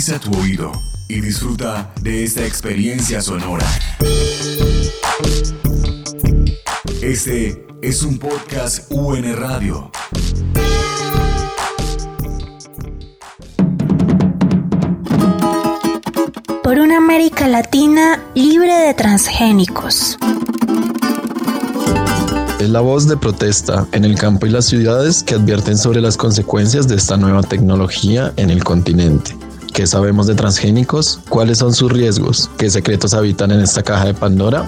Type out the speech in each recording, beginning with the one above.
Agudiza tu oído y disfruta de esta experiencia sonora. Este es un podcast UN Radio. Por una América Latina libre de transgénicos. Es la voz de protesta en el campo y las ciudades que advierten sobre las consecuencias de esta nueva tecnología en el continente. ¿Qué sabemos de transgénicos? ¿Cuáles son sus riesgos? ¿Qué secretos habitan en esta caja de Pandora?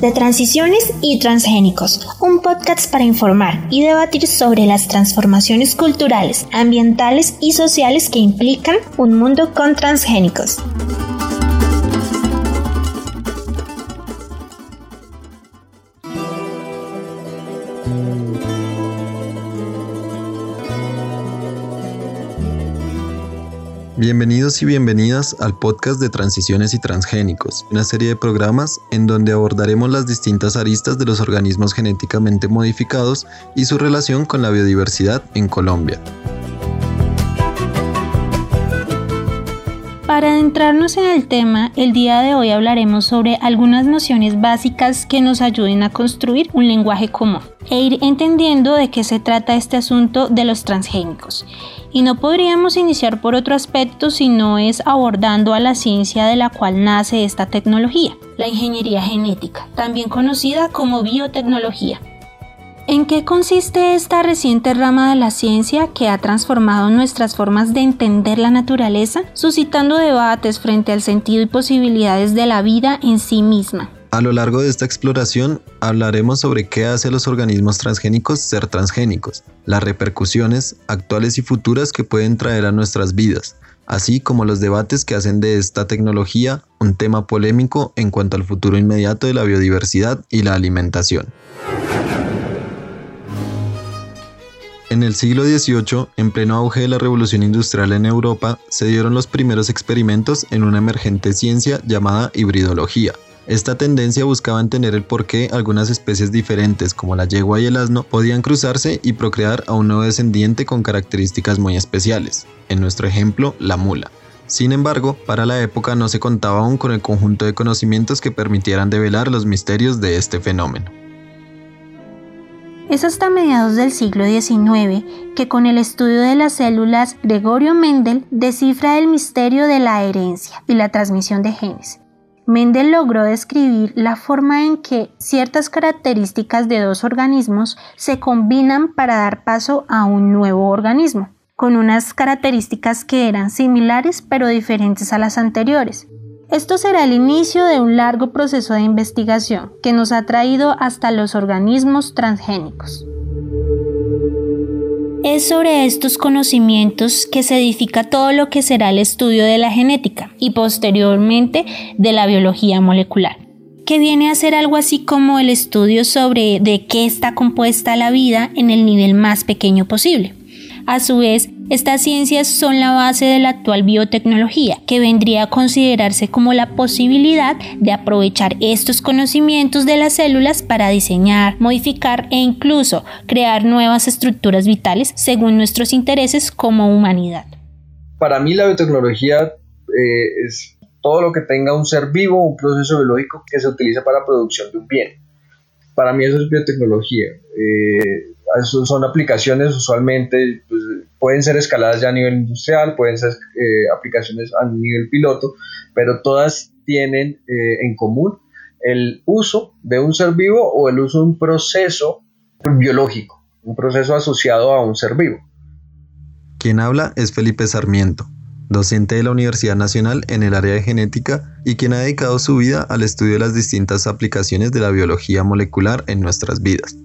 De Transiciones y Transgénicos, un podcast para informar y debatir sobre las transformaciones culturales, ambientales y sociales que implican un mundo con transgénicos. Bienvenidos y bienvenidas al podcast de Transiciones y Transgénicos, una serie de programas en donde abordaremos las distintas aristas de los organismos genéticamente modificados y su relación con la biodiversidad en Colombia. Para adentrarnos en el tema, el día de hoy hablaremos sobre algunas nociones básicas que nos ayuden a construir un lenguaje común e ir entendiendo de qué se trata este asunto de los transgénicos y no podríamos iniciar por otro aspecto si no es abordando a la ciencia de la cual nace esta tecnología, la ingeniería genética, también conocida como biotecnología. ¿En qué consiste esta reciente rama de la ciencia que ha transformado nuestras formas de entender la naturaleza, suscitando debates frente al sentido y posibilidades de la vida en sí misma? A lo largo de esta exploración hablaremos sobre qué hace a los organismos transgénicos ser transgénicos, las repercusiones actuales y futuras que pueden traer a nuestras vidas, así como los debates que hacen de esta tecnología un tema polémico en cuanto al futuro inmediato de la biodiversidad y la alimentación. En el siglo XVIII, en pleno auge de la revolución industrial en Europa, se dieron los primeros experimentos en una emergente ciencia llamada hibridología, esta tendencia buscaba entender el por qué algunas especies diferentes como la yegua y el asno podían cruzarse y procrear a un nuevo descendiente con características muy especiales, en nuestro ejemplo la mula. Sin embargo, para la época no se contaba aún con el conjunto de conocimientos que permitieran develar los misterios de este fenómeno. Es hasta mediados del siglo XIX que con el estudio de las células Gregorio Mendel descifra el misterio de la herencia y la transmisión de genes Mendel logró describir la forma en que ciertas características de dos organismos se combinan para dar paso a un nuevo organismo, con unas características que eran similares pero diferentes a las anteriores. Esto será el inicio de un largo proceso de investigación que nos ha traído hasta los organismos transgénicos. Es sobre estos conocimientos que se edifica todo lo que será el estudio de la genética y posteriormente de la biología molecular, que viene a ser algo así como el estudio sobre de qué está compuesta la vida en el nivel más pequeño posible. A su vez, estas ciencias son la base de la actual biotecnología, que vendría a considerarse como la posibilidad de aprovechar estos conocimientos de las células para diseñar, modificar e incluso crear nuevas estructuras vitales según nuestros intereses como humanidad. Para mí la biotecnología eh, es todo lo que tenga un ser vivo, un proceso biológico que se utiliza para la producción de un bien. Para mí eso es biotecnología. Eh, son aplicaciones usualmente, pues, pueden ser escaladas ya a nivel industrial, pueden ser eh, aplicaciones a nivel piloto, pero todas tienen eh, en común el uso de un ser vivo o el uso de un proceso biológico, un proceso asociado a un ser vivo. Quien habla es Felipe Sarmiento, docente de la Universidad Nacional en el área de genética y quien ha dedicado su vida al estudio de las distintas aplicaciones de la biología molecular en nuestras vidas.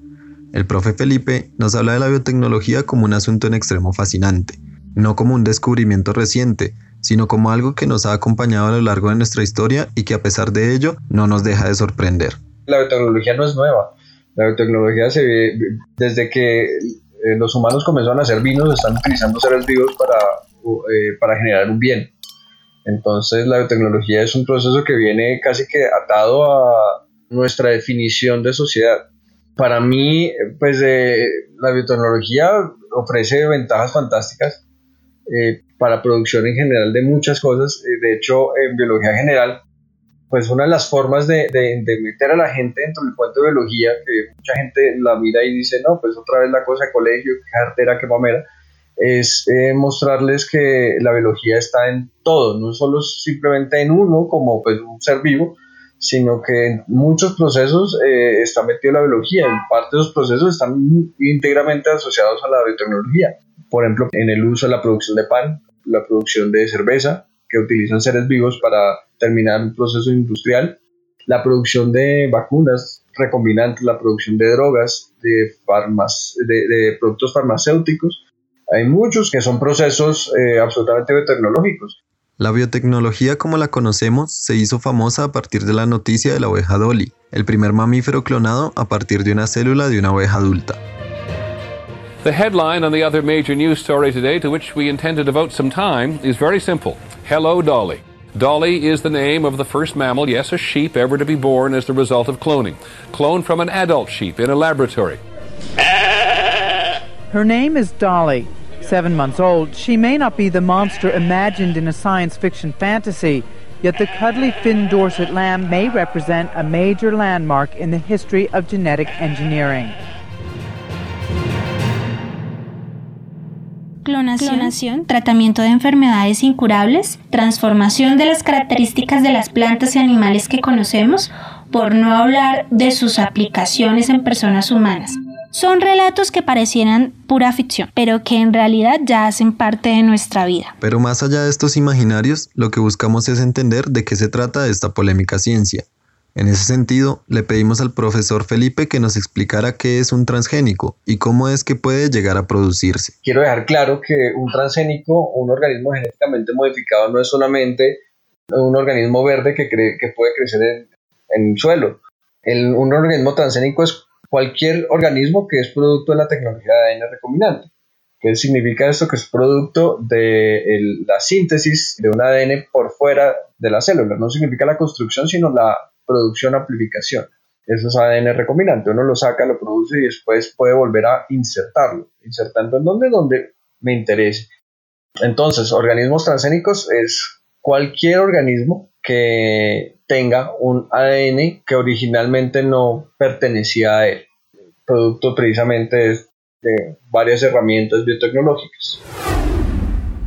El profe Felipe nos habla de la biotecnología como un asunto en extremo fascinante, no como un descubrimiento reciente, sino como algo que nos ha acompañado a lo largo de nuestra historia y que a pesar de ello no nos deja de sorprender. La biotecnología no es nueva. La biotecnología se ve desde que eh, los humanos comenzaron a hacer vinos, están utilizando seres vivos para, eh, para generar un bien. Entonces la biotecnología es un proceso que viene casi que atado a nuestra definición de sociedad para mí, pues eh, la biotecnología ofrece ventajas fantásticas. eh, para producción en general de muchas cosas. Eh, de hecho, en biología general, pues una de las formas de, de, meter a la gente dentro del cuento de biología, que mucha gente la mira y dice, no, pues otra vez la cosa de colegio, qué cartera, qué mamera, es eh, mostrarles que la biología está en todo, no solo simplemente en uno como pues, un ser vivo, sino que en muchos procesos eh, está metido la biología, en parte de esos procesos están íntegramente asociados a la biotecnología. Por ejemplo, en el uso de la producción de pan, la producción de cerveza, que utilizan seres vivos para terminar un proceso industrial, la producción de vacunas recombinantes, la producción de drogas, de, de, productos farmacéuticos. Hay muchos que son procesos eh, absolutamente biotecnológicos. La biotecnología como la conocemos se hizo famosa a partir de la noticia de la oveja Dolly, el primer mamífero clonado a partir de una célula de una oveja adulta. The headline on the other major news story today, to which we intend to devote some time, is very simple Hello, Dolly. Dolly is the name of the first mammal, yes, a sheep, ever to be born as the result of cloning. Cloned from an adult sheep in a laboratory. Her name is Dolly. Seven months old, she may not be the monster imagined in a science fiction fantasy, yet the cuddly Finn Dorset lamb may represent a major landmark in the history of genetic engineering. Clonación, tratamiento de enfermedades incurables, transformación de las características de las plantas y animales que conocemos, por no hablar de sus aplicaciones en personas humanas. Son relatos que parecieran pura ficción, pero que en realidad ya hacen parte de nuestra vida. Pero más allá de estos imaginarios, lo que buscamos es entender de qué se trata esta polémica ciencia. En ese sentido, le pedimos al profesor Felipe que nos explicara qué es un transgénico y cómo es que puede llegar a producirse. Quiero dejar claro que un transgénico, un organismo genéticamente modificado, no es solamente un organismo verde que, que puede crecer en, el suelo. un organismo transgénico es cualquier organismo que es producto de la tecnología de ADN recombinante. ¿Qué significa esto? Que es producto de la síntesis de un ADN por fuera de la célula. No significa la construcción, sino la producción, amplificación. Eso es ADN recombinante. Uno lo saca, lo produce y después puede volver a insertarlo. Insertando en donde, donde me interese. Entonces, organismos transgénicos es cualquier organismo que tenga un ADN que originalmente no pertenecía a él, producto precisamente de varias herramientas biotecnológicas.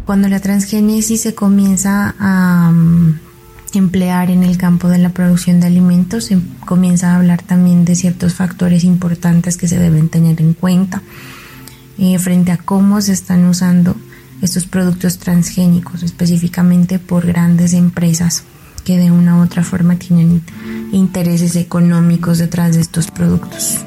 Cuando la transgénesis se comienza a mm, emplear en el campo de la producción de alimentos, se comienza a hablar también de ciertos factores importantes que se deben tener en cuenta eh, frente a cómo se están usando estos productos transgénicos, específicamente por grandes empresas que de una u otra forma tienen intereses económicos detrás de estos productos.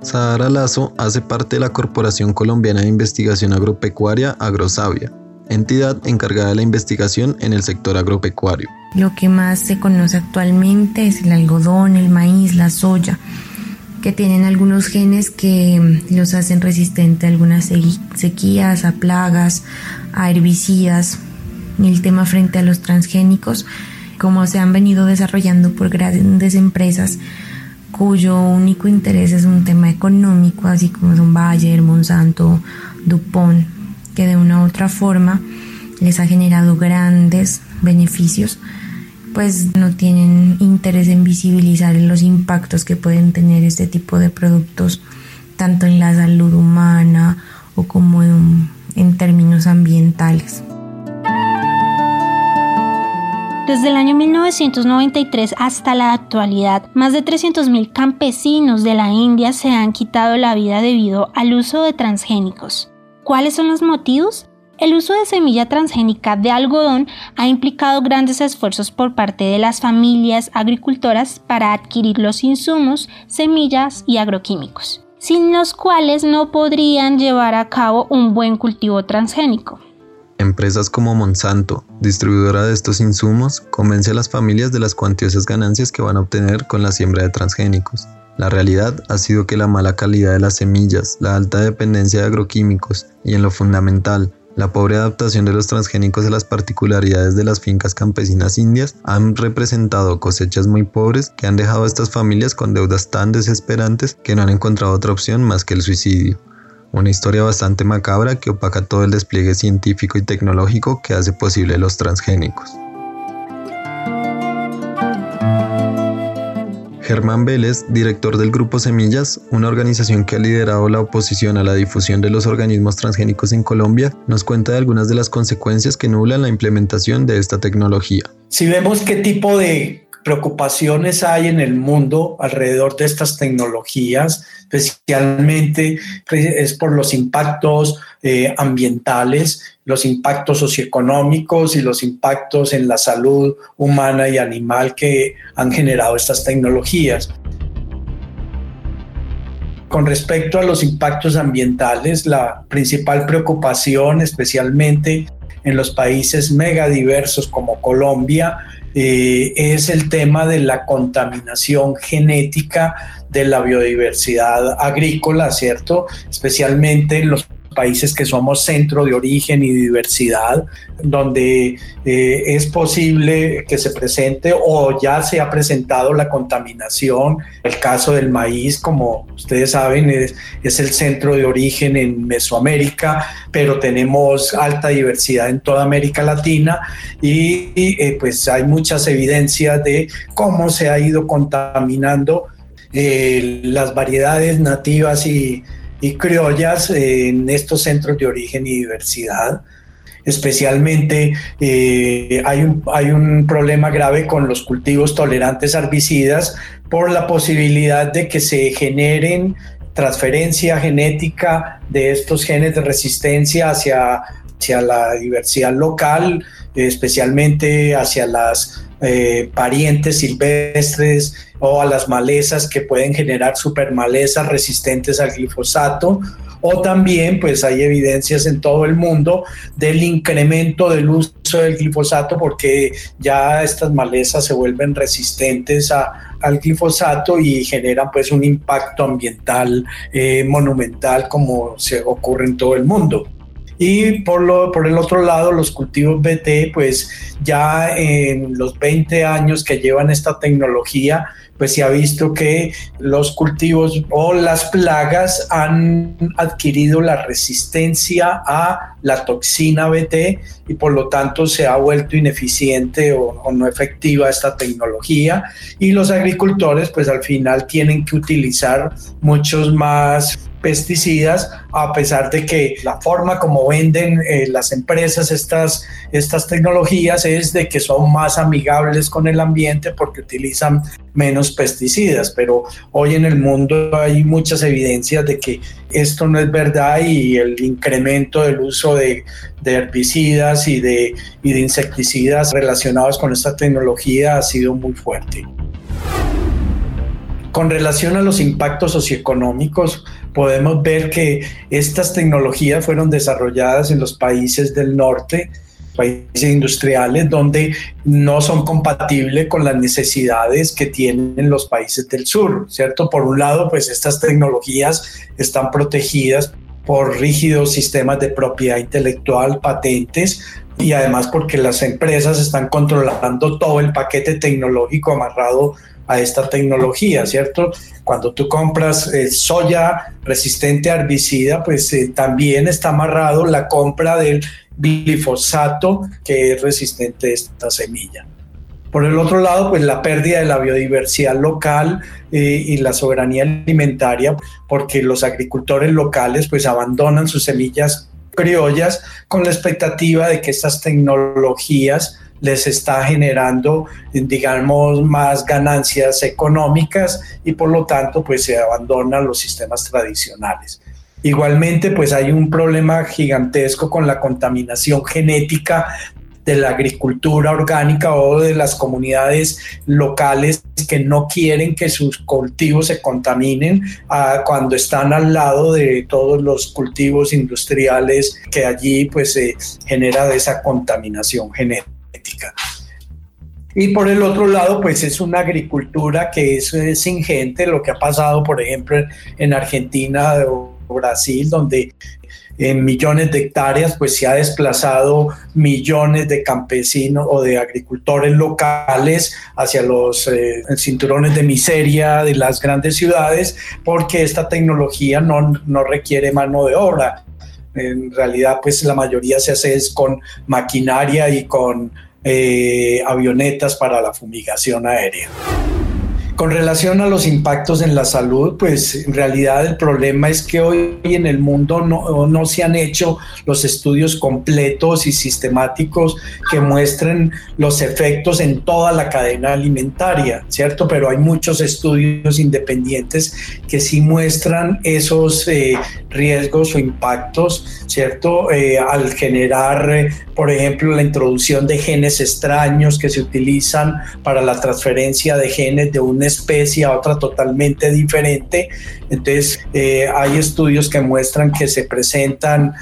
Sahara Lazo hace parte de la Corporación Colombiana de Investigación Agropecuaria Agrosavia, entidad encargada de la investigación en el sector agropecuario. Lo que más se conoce actualmente es el algodón, el maíz, la soya, que tienen algunos genes que los hacen resistentes a algunas sequías, a plagas, a herbicidas, el tema frente a los transgénicos, como se han venido desarrollando por grandes empresas cuyo único interés es un tema económico, así como son Bayer, Monsanto, Dupont, que de una u otra forma les ha generado grandes beneficios, pues no tienen interés en visibilizar los impactos que pueden tener este tipo de productos, tanto en la salud humana o como en, en términos ambientales. Desde el año 1993 hasta la actualidad, más de 300.000 campesinos de la India se han quitado la vida debido al uso de transgénicos. ¿Cuáles son los motivos? El uso de semilla transgénica de algodón ha implicado grandes esfuerzos por parte de las familias agricultoras para adquirir los insumos, semillas y agroquímicos, sin los cuales no podrían llevar a cabo un buen cultivo transgénico. Empresas como Monsanto, distribuidora de estos insumos, convence a las familias de las cuantiosas ganancias que van a obtener con la siembra de transgénicos. La realidad ha sido que la mala calidad de las semillas, la alta dependencia de agroquímicos y en lo fundamental, la pobre adaptación de los transgénicos a las particularidades de las fincas campesinas indias han representado cosechas muy pobres que han dejado a estas familias con deudas tan desesperantes que no han encontrado otra opción más que el suicidio. Una historia bastante macabra que opaca todo el despliegue científico y tecnológico que hace posible los transgénicos. Germán Vélez, director del Grupo Semillas, una organización que ha liderado la oposición a la difusión de los organismos transgénicos en Colombia, nos cuenta de algunas de las consecuencias que nublan la implementación de esta tecnología. Si vemos qué tipo de preocupaciones hay en el mundo alrededor de estas tecnologías, especialmente pues, es por los impactos eh, ambientales, los impactos socioeconómicos y los impactos en la salud humana y animal que han generado estas tecnologías. Con respecto a los impactos ambientales, la principal preocupación, especialmente en los países megadiversos como Colombia, eh, es el tema de la contaminación genética de la biodiversidad agrícola, ¿cierto? Especialmente en los países que somos centro de origen y diversidad, donde eh, es posible que se presente o ya se ha presentado la contaminación. El caso del maíz, como ustedes saben, es, es el centro de origen en Mesoamérica, pero tenemos alta diversidad en toda América Latina y, eh, pues hay muchas evidencias de cómo se ha ido contaminando eh, las variedades nativas y y criollas en estos centros de origen y diversidad. Especialmente eh, hay, un, hay un problema grave con los cultivos tolerantes a herbicidas por la posibilidad de que se generen transferencia genética de estos genes de resistencia hacia, hacia la diversidad local, especialmente hacia las eh, parientes silvestres o a las malezas que pueden generar supermalezas resistentes al glifosato o también pues hay evidencias en todo el mundo del incremento del uso del glifosato porque ya estas malezas se vuelven resistentes al glifosato y generan pues un impacto ambiental eh, monumental como se ocurre en todo el mundo. Y por, lo, por el otro lado, los cultivos BT, pues ya en los 20 años que llevan esta tecnología, pues se ha visto que los cultivos o las plagas han adquirido la resistencia a la toxina BT y por lo tanto se ha vuelto ineficiente o, no efectiva esta tecnología. Y los agricultores pues al final tienen que utilizar muchos más pesticidas, a pesar de que la forma como venden eh, las empresas estas, estas tecnologías es de que son más amigables con el ambiente porque utilizan menos pesticidas, pero hoy en el mundo hay muchas evidencias de que esto no es verdad y el incremento del uso de, herbicidas y de, y de insecticidas relacionados con esta tecnología ha sido muy fuerte. Con relación a los impactos socioeconómicos, podemos ver que estas tecnologías fueron desarrolladas en los países del norte, países industriales, donde no son compatibles con las necesidades que tienen los países del sur, ¿cierto? Por un lado, pues estas tecnologías están protegidas por rígidos sistemas de propiedad intelectual, patentes, y además porque las empresas están controlando todo el paquete tecnológico amarrado a esta tecnología, ¿cierto? Cuando tú compras eh, soya resistente a herbicida, pues eh, también está amarrado la compra del glifosato que es resistente a esta semilla. Por el otro lado, pues la pérdida de la biodiversidad local eh, y la soberanía alimentaria, porque los agricultores locales pues abandonan sus semillas criollas con la expectativa de que estas tecnologías les está generando, digamos, más ganancias económicas y por lo tanto, pues se abandonan los sistemas tradicionales. Igualmente, pues hay un problema gigantesco con la contaminación genética de la agricultura orgánica o de las comunidades locales que no quieren que sus cultivos se contaminen ah, cuando están al lado de todos los cultivos industriales que allí pues se genera de esa contaminación genética. Y por el otro lado, pues es una agricultura que es, ingente, lo que ha pasado, por ejemplo, en Argentina Brasil, donde en millones de hectáreas, pues se ha desplazado millones de campesinos o de agricultores locales hacia los eh, cinturones de miseria de las grandes ciudades, porque esta tecnología no, no requiere mano de obra. En realidad, pues la mayoría se hace es con maquinaria y con eh, avionetas para la fumigación aérea. Con relación a los impactos en la salud, pues en realidad el problema es que hoy en el mundo no, no, se han hecho los estudios completos y sistemáticos que muestren los efectos en toda la cadena alimentaria, ¿cierto? Pero hay muchos estudios independientes que sí muestran esos eh, riesgos o impactos, ¿cierto? Eh, al generar, eh, por ejemplo, la introducción de genes extraños que se utilizan para la transferencia de genes de especie a otra totalmente diferente. Entonces, eh, hay estudios que muestran que se presentan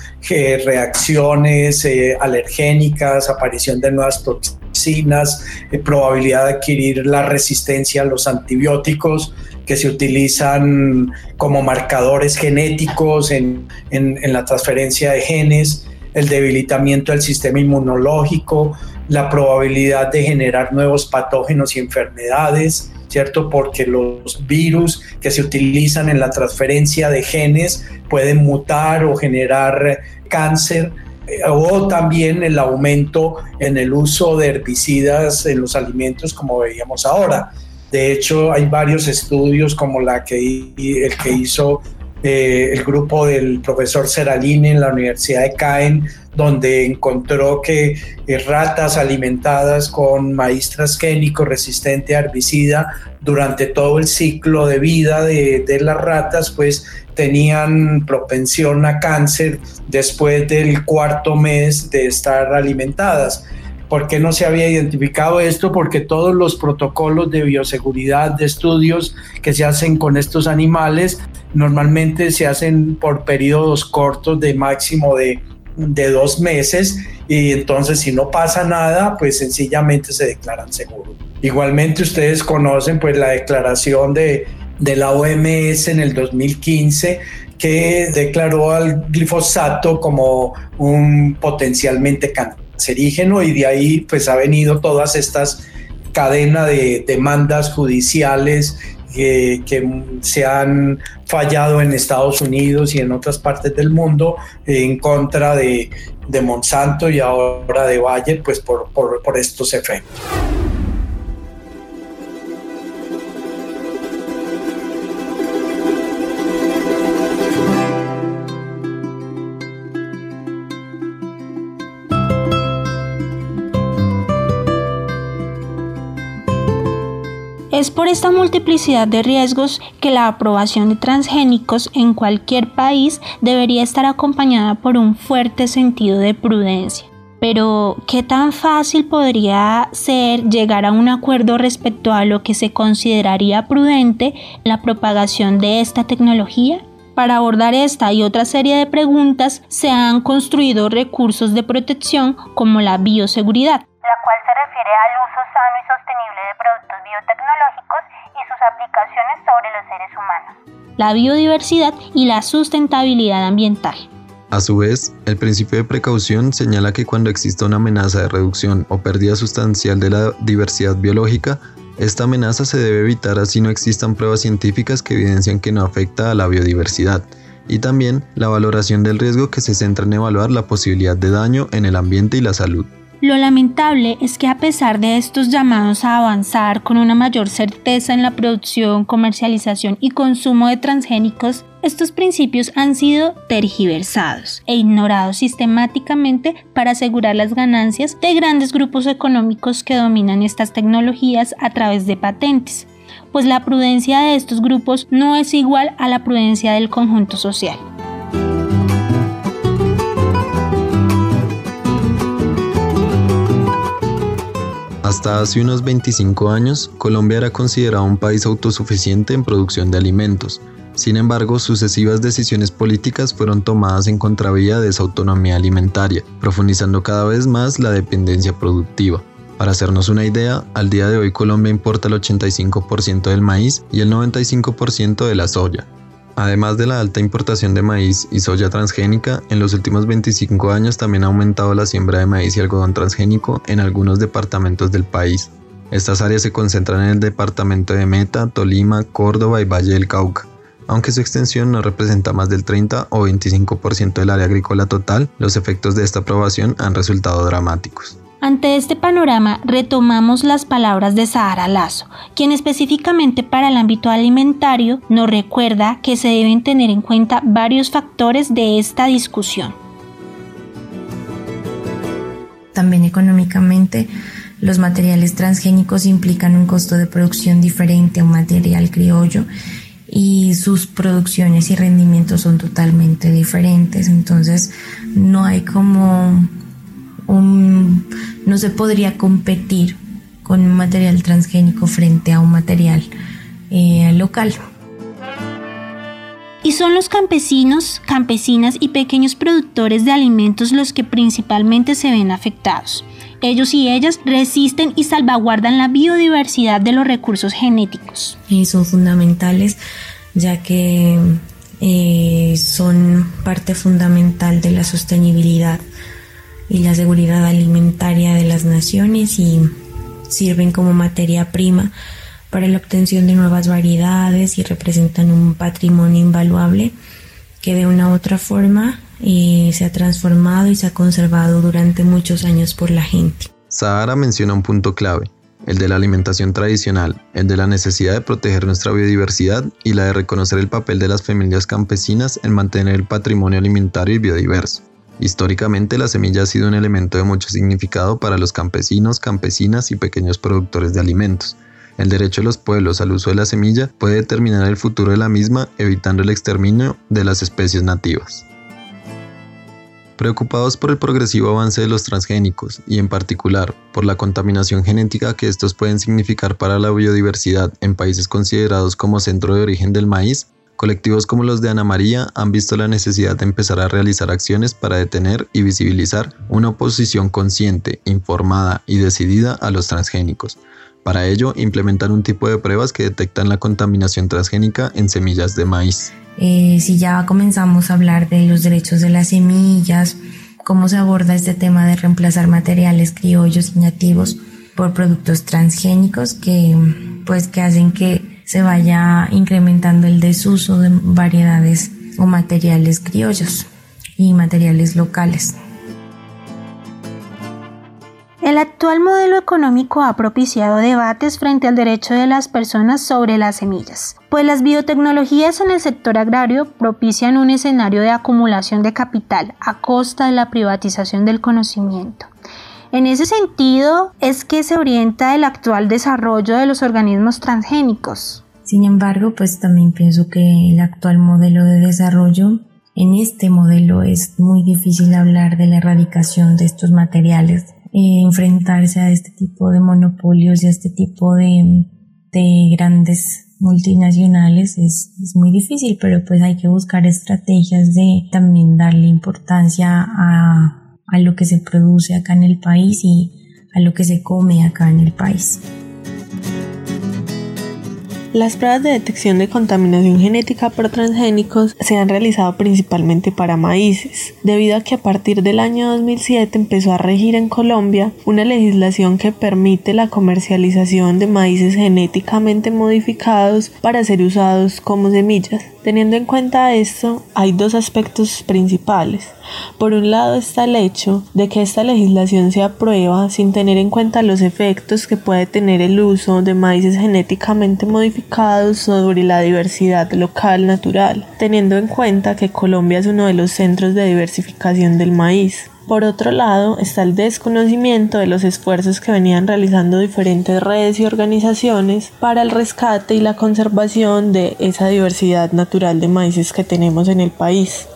reacciones alergénicas, aparición de nuevas toxinas, probabilidad de adquirir la resistencia a los antibióticos que se utilizan como marcadores genéticos en, la transferencia de genes, el debilitamiento del sistema inmunológico, la probabilidad de generar nuevos patógenos y enfermedades, ¿cierto? Porque los virus que se utilizan en la transferencia de genes pueden mutar o generar cáncer eh, o también el aumento en el uso de herbicidas en los alimentos como veíamos ahora. De hecho, hay varios estudios como la que, el que hizo eh, el grupo del profesor Seralini en la Universidad de Caen, donde encontró que eh, ratas alimentadas con maíz transgénico resistente a herbicida durante todo el ciclo de vida de, de las ratas, pues tenían propensión a cáncer después del cuarto mes de estar alimentadas. ¿Por qué no se había identificado esto? Porque todos los protocolos de bioseguridad de estudios que se hacen con estos animales normalmente se hacen por periodos cortos de máximo de, dos meses y entonces si no pasa nada, pues sencillamente se declaran seguros. Igualmente ustedes conocen pues la declaración de, de la OMS en el 2015 que declaró al glifosato como un potencialmente cancerígeno cancerígeno y de ahí pues ha venido todas estas cadena de demandas judiciales que, se han fallado en Estados Unidos y en otras partes del mundo en contra de, Monsanto y ahora de Bayer pues por, por estos efectos. Es por esta multiplicidad de riesgos que la aprobación de transgénicos en cualquier país debería estar acompañada por un fuerte sentido de prudencia. Pero, ¿qué tan fácil podría ser llegar a un acuerdo respecto a lo que se consideraría prudente la propagación de esta tecnología? Para abordar esta y otra serie de preguntas se han construido recursos de protección como la bioseguridad, la cual se refiere al uso sano y sostenible de productos biotecnológicos y sus aplicaciones sobre los seres humanos, la biodiversidad y la sustentabilidad ambiental. A su vez, el principio de precaución señala que cuando exista una amenaza de reducción o pérdida sustancial de la diversidad biológica, esta amenaza se debe evitar así no existan pruebas científicas que evidencian que no afecta a la biodiversidad, y también la valoración del riesgo que se centra en evaluar la posibilidad de daño en el ambiente y la salud. Lo lamentable es que a pesar de estos llamados a avanzar con una mayor certeza en la producción, comercialización y consumo de transgénicos, estos principios han sido tergiversados e ignorados sistemáticamente para asegurar las ganancias de grandes grupos económicos que dominan estas tecnologías a través de patentes, pues la prudencia de estos grupos no es igual a la prudencia del conjunto social. Hasta hace unos 25 años, Colombia era considerado un país autosuficiente en producción de alimentos. Sin embargo, sucesivas decisiones políticas fueron tomadas en contravía de esa autonomía alimentaria, profundizando cada vez más la dependencia productiva. Para hacernos una idea, al día de hoy Colombia importa el 85% del maíz y el 95% de la soya. Además de la alta importación de maíz y soya transgénica, en los últimos 25 años también ha aumentado la siembra de maíz y algodón transgénico en algunos departamentos del país. Estas áreas se concentran en el departamento de Meta, Tolima, Córdoba y Valle del Cauca. Aunque su extensión no representa más del 30 o 25% del área agrícola total, los efectos de esta aprobación han resultado dramáticos. Ante este panorama, retomamos las palabras de Sahara Lazo, quien específicamente para el ámbito alimentario nos recuerda que se deben tener en cuenta varios factores de esta discusión. También económicamente, los materiales transgénicos implican un costo de producción diferente a un material criollo y sus producciones y rendimientos son totalmente diferentes. Entonces, no hay como un, no se podría competir con un material transgénico frente a un material eh, local. Y son los campesinos, campesinas y pequeños productores de alimentos los que principalmente se ven afectados. Ellos y ellas resisten y salvaguardan la biodiversidad de los recursos genéticos. Y son fundamentales ya que eh, son parte fundamental de la sostenibilidad y la seguridad alimentaria de las naciones y sirven como materia prima para la obtención de nuevas variedades y representan un patrimonio invaluable que de una u otra forma eh, se ha transformado y se ha conservado durante muchos años por la gente. Sahara menciona un punto clave, el de la alimentación tradicional, el de la necesidad de proteger nuestra biodiversidad y la de reconocer el papel de las familias campesinas en mantener el patrimonio alimentario y biodiverso. Históricamente la semilla ha sido un elemento de mucho significado para los campesinos, campesinas y pequeños productores de alimentos. El derecho de los pueblos al uso de la semilla puede determinar el futuro de la misma, evitando el exterminio de las especies nativas. Preocupados por el progresivo avance de los transgénicos y en particular por la contaminación genética que estos pueden significar para la biodiversidad en países considerados como centro de origen del maíz, Colectivos como los de Ana María han visto la necesidad de empezar a realizar acciones para detener y visibilizar una oposición consciente, informada y decidida a los transgénicos. Para ello, implementar un tipo de pruebas que detectan la contaminación transgénica en semillas de maíz. Eh, si ya comenzamos a hablar de los derechos de las semillas, cómo se aborda este tema de reemplazar materiales criollos y nativos por productos transgénicos que, pues, que hacen que se vaya incrementando el desuso de variedades o materiales criollos y materiales locales. El actual modelo económico ha propiciado debates frente al derecho de las personas sobre las semillas, pues las biotecnologías en el sector agrario propician un escenario de acumulación de capital a costa de la privatización del conocimiento. En ese sentido es que se orienta el actual desarrollo de los organismos transgénicos. Sin embargo, pues también pienso que el actual modelo de desarrollo, en este modelo es muy difícil hablar de la erradicación de estos materiales, eh, enfrentarse a este tipo de monopolios y a este tipo de, grandes multinacionales es, es, muy difícil, pero pues hay que buscar estrategias de también darle importancia a a lo que se produce acá en el país y a lo que se come acá en el país. Las pruebas de detección de contaminación genética por transgénicos se han realizado principalmente para maíces, debido a que a partir del año 2007 empezó a regir en Colombia una legislación que permite la comercialización de maíces genéticamente modificados para ser usados como semillas. Teniendo en cuenta esto, hay dos aspectos principales. Por un lado está el hecho de que esta legislación se aprueba sin tener en cuenta los efectos que puede tener el uso de maíces genéticamente modificados sobre la diversidad local natural, teniendo en cuenta que Colombia es uno de los centros de diversificación del maíz. Por otro lado, está el desconocimiento de los esfuerzos que venían realizando diferentes redes y organizaciones para el rescate y la conservación de esa diversidad natural de maíces que tenemos en el país.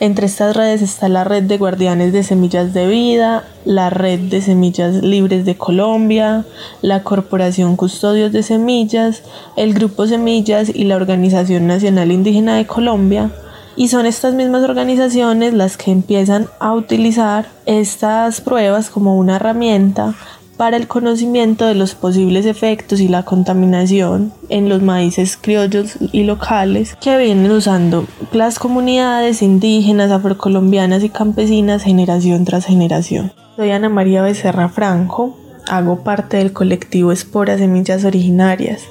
Entre estas redes está la red de guardianes de semillas de vida, la red de semillas libres de Colombia, la Corporación Custodios de Semillas, el Grupo Semillas y la Organización Nacional Indígena de Colombia, y son estas mismas organizaciones las que empiezan a utilizar estas pruebas como una herramienta para el conocimiento de los posibles efectos y la contaminación en los maíces criollos y locales que vienen usando las comunidades indígenas, afrocolombianas y campesinas generación tras generación. Soy Ana María Becerra Franco, hago parte del colectivo Espora Semillas Originarias.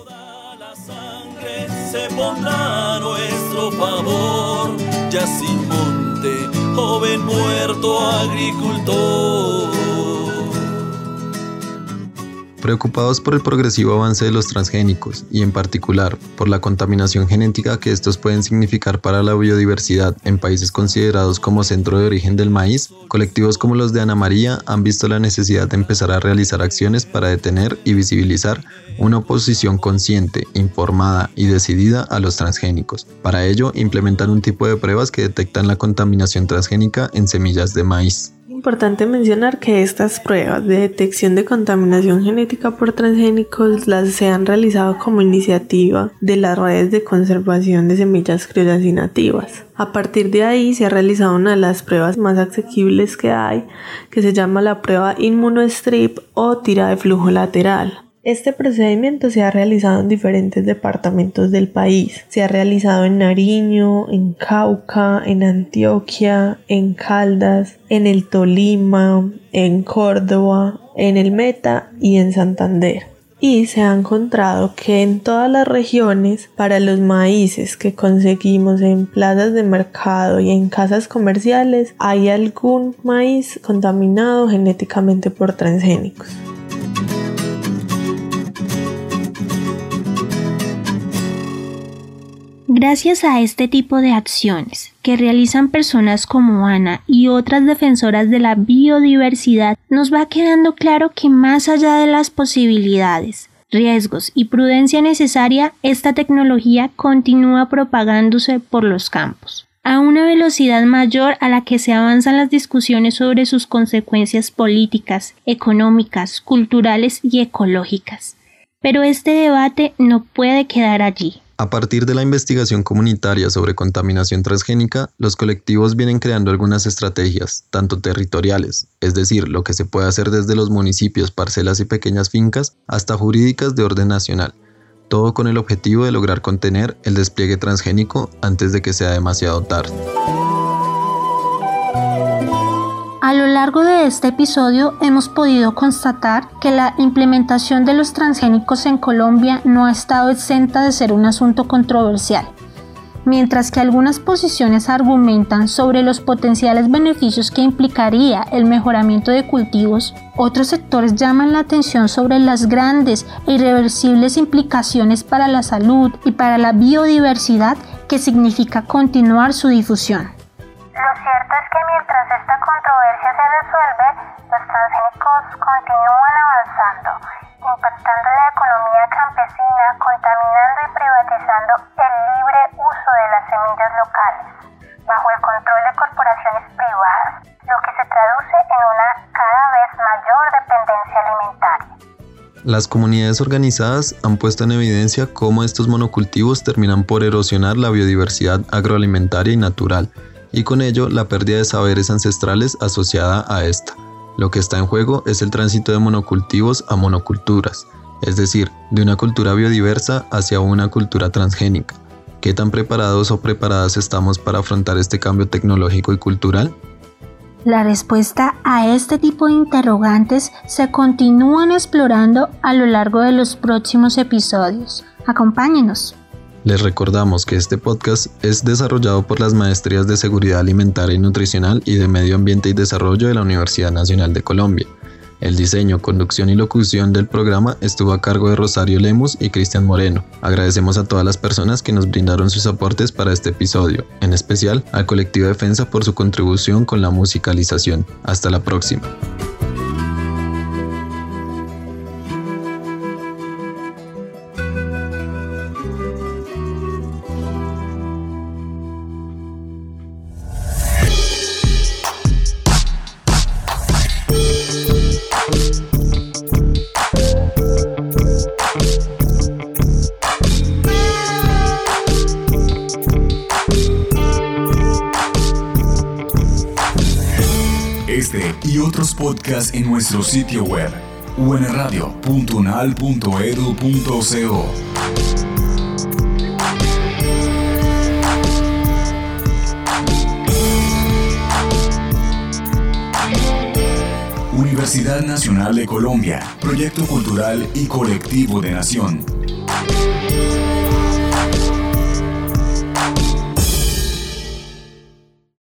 Joven muerto agricultor. Preocupados por el progresivo avance de los transgénicos y en particular por la contaminación genética que estos pueden significar para la biodiversidad en países considerados como centro de origen del maíz, colectivos como los de Ana María han visto la necesidad de empezar a realizar acciones para detener y visibilizar una oposición consciente, informada y decidida a los transgénicos. Para ello, implementan un tipo de pruebas que detectan la contaminación transgénica en semillas de maíz importante mencionar que estas pruebas de detección de contaminación genética por transgénicos las se han realizado como iniciativa de las redes de conservación de semillas criollas y nativas. A partir de ahí se ha realizado una de las pruebas más asequibles que hay, que se llama la prueba Inmunostrip o tira de flujo lateral. Este procedimiento se ha realizado en diferentes departamentos del país. Se ha realizado en Nariño, en Cauca, en Antioquia, en Caldas, en el Tolima, en Córdoba, en el Meta y en Santander. Y se ha encontrado que en todas las regiones, para los maíces que conseguimos en plazas de mercado y en casas comerciales, hay algún maíz contaminado genéticamente por transgénicos. Gracias a este tipo de acciones que realizan personas como Ana y otras defensoras de la biodiversidad, nos va quedando claro que más allá de las posibilidades, riesgos y prudencia necesaria, esta tecnología continúa propagándose por los campos a una velocidad mayor a la que se avanzan las discusiones sobre sus consecuencias políticas, económicas, culturales y ecológicas. Pero este debate no puede quedar allí. A partir de la investigación comunitaria sobre contaminación transgénica, los colectivos vienen creando algunas estrategias, tanto territoriales, es decir, lo que se puede hacer desde los municipios, parcelas y pequeñas fincas, hasta jurídicas de orden nacional, todo con el objetivo de lograr contener el despliegue transgénico antes de que sea demasiado tarde. A lo largo de este episodio hemos podido constatar que la implementación de los transgénicos en Colombia no ha estado exenta de ser un asunto controversial. Mientras que algunas posiciones argumentan sobre los potenciales beneficios que implicaría el mejoramiento de cultivos, otros sectores llaman la atención sobre las grandes e irreversibles implicaciones para la salud y para la biodiversidad que significa continuar su difusión. Lo cierto es que mientras esta controversia se resuelve, los transgénicos continúan avanzando, impactando la economía campesina, contaminando y privatizando el libre uso de las semillas locales, bajo el control de corporaciones privadas, lo que se traduce en una cada vez mayor dependencia alimentaria. Las comunidades organizadas han puesto en evidencia cómo estos monocultivos terminan por erosionar la biodiversidad agroalimentaria y natural, y con ello la pérdida de saberes ancestrales asociada a esta. Lo que está en juego es el tránsito de monocultivos a monoculturas, es decir, de una cultura biodiversa hacia una cultura transgénica. ¿Qué tan preparados o preparadas estamos para afrontar este cambio tecnológico y cultural? La respuesta a este tipo de interrogantes se continúan explorando a lo largo de los próximos episodios. Acompáñenos. Les recordamos que este podcast es desarrollado por las Maestrías de Seguridad Alimentaria y Nutricional y de Medio Ambiente y Desarrollo de la Universidad Nacional de Colombia. El diseño, conducción y locución del programa estuvo a cargo de Rosario Lemus y Cristian Moreno. Agradecemos a todas las personas que nos brindaron sus aportes para este episodio, en especial al colectivo Defensa por su contribución con la musicalización. Hasta la próxima. En nuestro sitio web unradio.unal.edu.co. Universidad Nacional de Colombia, Proyecto Cultural y Colectivo de Nación.